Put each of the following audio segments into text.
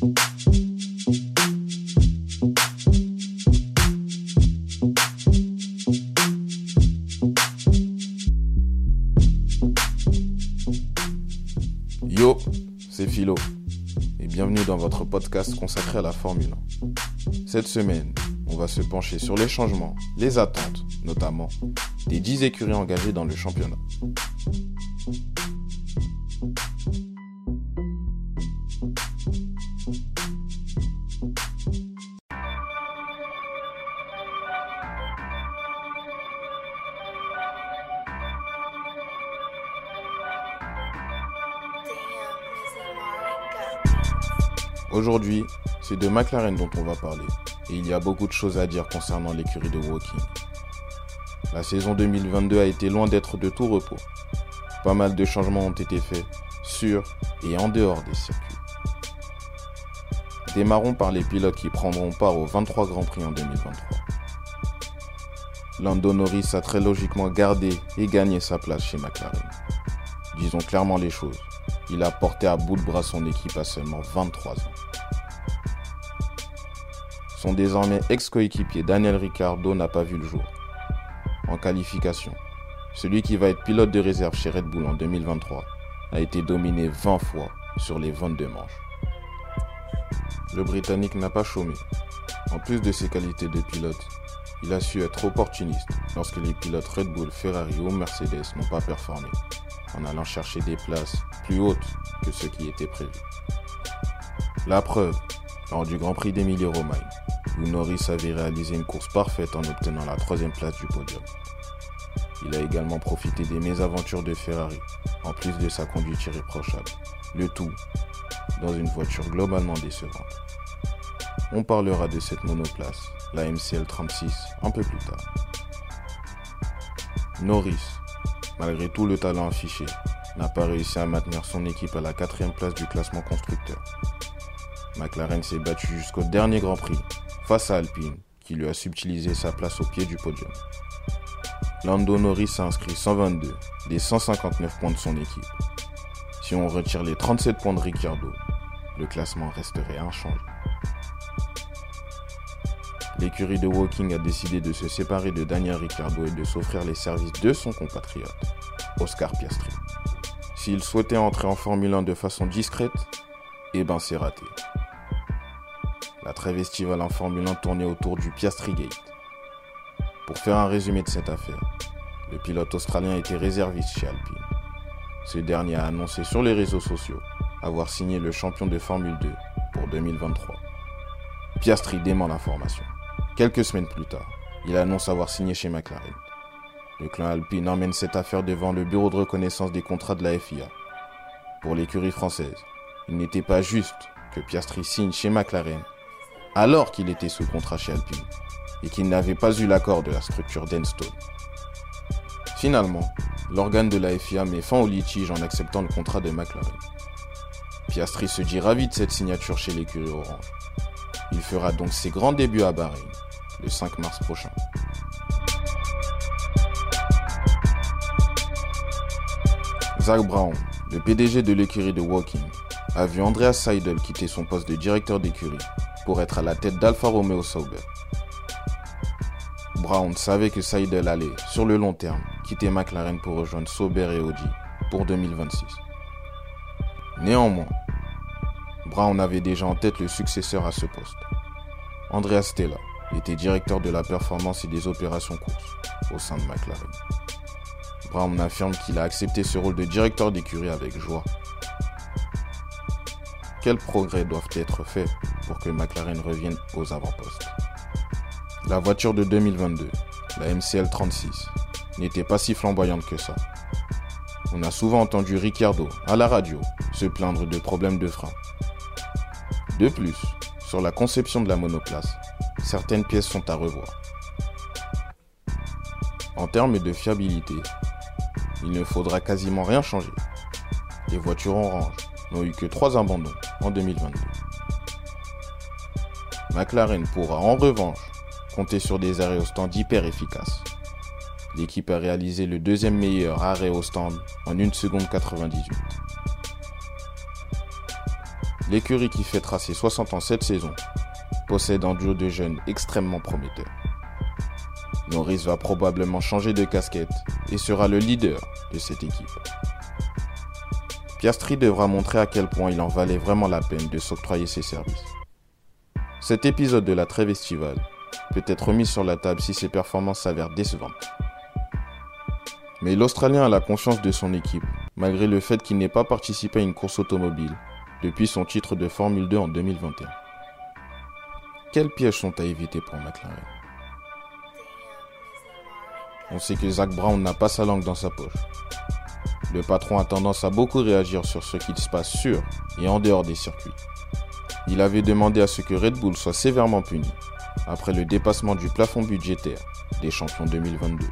Yo, c'est Philo et bienvenue dans votre podcast consacré à la Formule 1. Cette semaine, on va se pencher sur les changements, les attentes, notamment des 10 écuries engagées dans le championnat. Aujourd'hui, c'est de McLaren dont on va parler, et il y a beaucoup de choses à dire concernant l'écurie de Woking. La saison 2022 a été loin d'être de tout repos. Pas mal de changements ont été faits, sur et en dehors des circuits. Démarrons par les pilotes qui prendront part aux 23 Grands Prix en 2023. Lando Norris a très logiquement gardé et gagné sa place chez McLaren. Disons clairement les choses, il a porté à bout de bras son équipe à seulement 23 ans. Son désormais ex-coéquipier Daniel Ricciardo n'a pas vu le jour. En qualification, celui qui va être pilote de réserve chez Red Bull en 2023 a été dominé 20 fois sur les 22 manches. Le Britannique n'a pas chômé. En plus de ses qualités de pilote, il a su être opportuniste lorsque les pilotes Red Bull, Ferrari ou Mercedes n'ont pas performé, en allant chercher des places plus hautes que ce qui était prévu. La preuve, lors du Grand Prix d'Emilie-Romagne, où Norris avait réalisé une course parfaite en obtenant la troisième place du podium. Il a également profité des mésaventures de Ferrari, en plus de sa conduite irréprochable. Le tout dans une voiture globalement décevante. On parlera de cette monoplace, la MCL 36, un peu plus tard. Norris, malgré tout le talent affiché, n'a pas réussi à maintenir son équipe à la quatrième place du classement constructeur. McLaren s'est battu jusqu'au dernier Grand Prix face à Alpine, qui lui a subtilisé sa place au pied du podium. Lando Norris a inscrit 122 des 159 points de son équipe. Si on retire les 37 points de Ricciardo, le classement resterait inchangé. L'écurie de Woking a décidé de se séparer de Daniel Ricciardo et de s'offrir les services de son compatriote, Oscar Piastri. S'il souhaitait entrer en Formule 1 de façon discrète, eh ben c'est raté. La trêve estivale en Formule 1 tournait autour du Piastri Gate. Pour faire un résumé de cette affaire, le pilote australien était réserviste chez Alpine. Ce dernier a annoncé sur les réseaux sociaux avoir signé le champion de Formule 2 pour 2023. Piastri dément l'information. Quelques semaines plus tard, il annonce avoir signé chez McLaren. Le clan Alpine emmène cette affaire devant le bureau de reconnaissance des contrats de la FIA. Pour l'écurie française, il n'était pas juste que Piastri signe chez McLaren alors qu'il était sous contrat chez Alpine et qu'il n'avait pas eu l'accord de la structure d'Enstone. Finalement, l'organe de la FIA met fin au litige en acceptant le contrat de McLaren. Piastri se dit ravi de cette signature chez l'écurie Orange. Il fera donc ses grands débuts à Bahreïn le 5 mars prochain. Zach Brown, le PDG de l'écurie de Woking, a vu Andreas Seidel quitter son poste de directeur d'écurie pour être à la tête d'Alfa Romeo Sauber. Brown savait que Seidel allait, sur le long terme, quitter McLaren pour rejoindre Sauber et Audi pour 2026. Néanmoins, Brown avait déjà en tête le successeur à ce poste. Andreas Stella était directeur de la performance et des opérations courses au sein de McLaren. Brown affirme qu'il a accepté ce rôle de directeur d'écurie avec joie. Quels progrès doivent être faits pour que McLaren revienne aux avant-postes La voiture de 2022, la MCL 36, n'était pas si flamboyante que ça. On a souvent entendu Ricciardo à la radio se plaindre de problèmes de frein. De plus, sur la conception de la monoplace, certaines pièces sont à revoir. En termes de fiabilité, il ne faudra quasiment rien changer. Les voitures orange n'ont eu que 3 abandons en 2022. McLaren pourra en revanche compter sur des arrêts au stand hyper efficaces. L'équipe a réalisé le deuxième meilleur arrêt au stand en 1 seconde 98. l'écurie qui fêtera ses 60 ans cette saison possède un duo de jeunes extrêmement prometteurs. Norris va probablement changer de casquette et sera le leader de cette équipe. Piastri devra montrer à quel point il en valait vraiment la peine de s'octroyer ses services. Cet épisode de la trêve estivale peut être mis sur la table si ses performances s'avèrent décevantes. Mais l'Australien a la confiance de son équipe, malgré le fait qu'il n'ait pas participé à une course automobile depuis son titre de Formule 2 en 2021. Quels pièges sont à éviter pour McLaren? On sait que Zach Brown n'a pas sa langue dans sa poche. Le patron a tendance à beaucoup réagir sur ce qui se passe sur et en dehors des circuits. Il avait demandé à ce que Red Bull soit sévèrement puni après le dépassement du plafond budgétaire des champions 2022.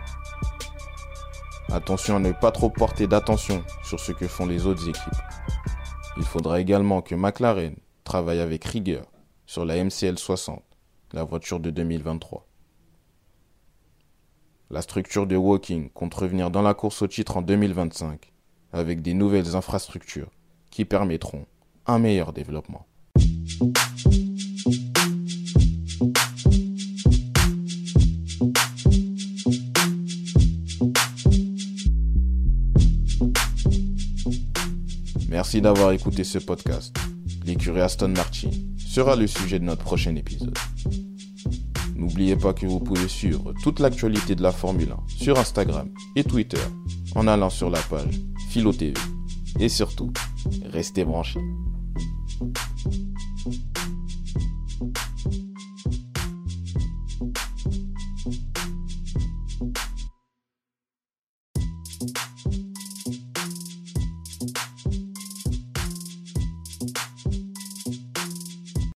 Attention à ne pas trop porter d'attention sur ce que font les autres équipes. Il faudra également que McLaren travaille avec rigueur sur la MCL 60, la voiture de 2023. La structure de Walking compte revenir dans la course au titre en 2025 avec des nouvelles infrastructures qui permettront un meilleur développement. Merci d'avoir écouté ce podcast. L'écurie Aston Martin sera le sujet de notre prochain épisode. N'oubliez pas que vous pouvez suivre toute l'actualité de la Formule 1 sur Instagram et Twitter en allant sur la page Philo TV. Et surtout, restez branchés.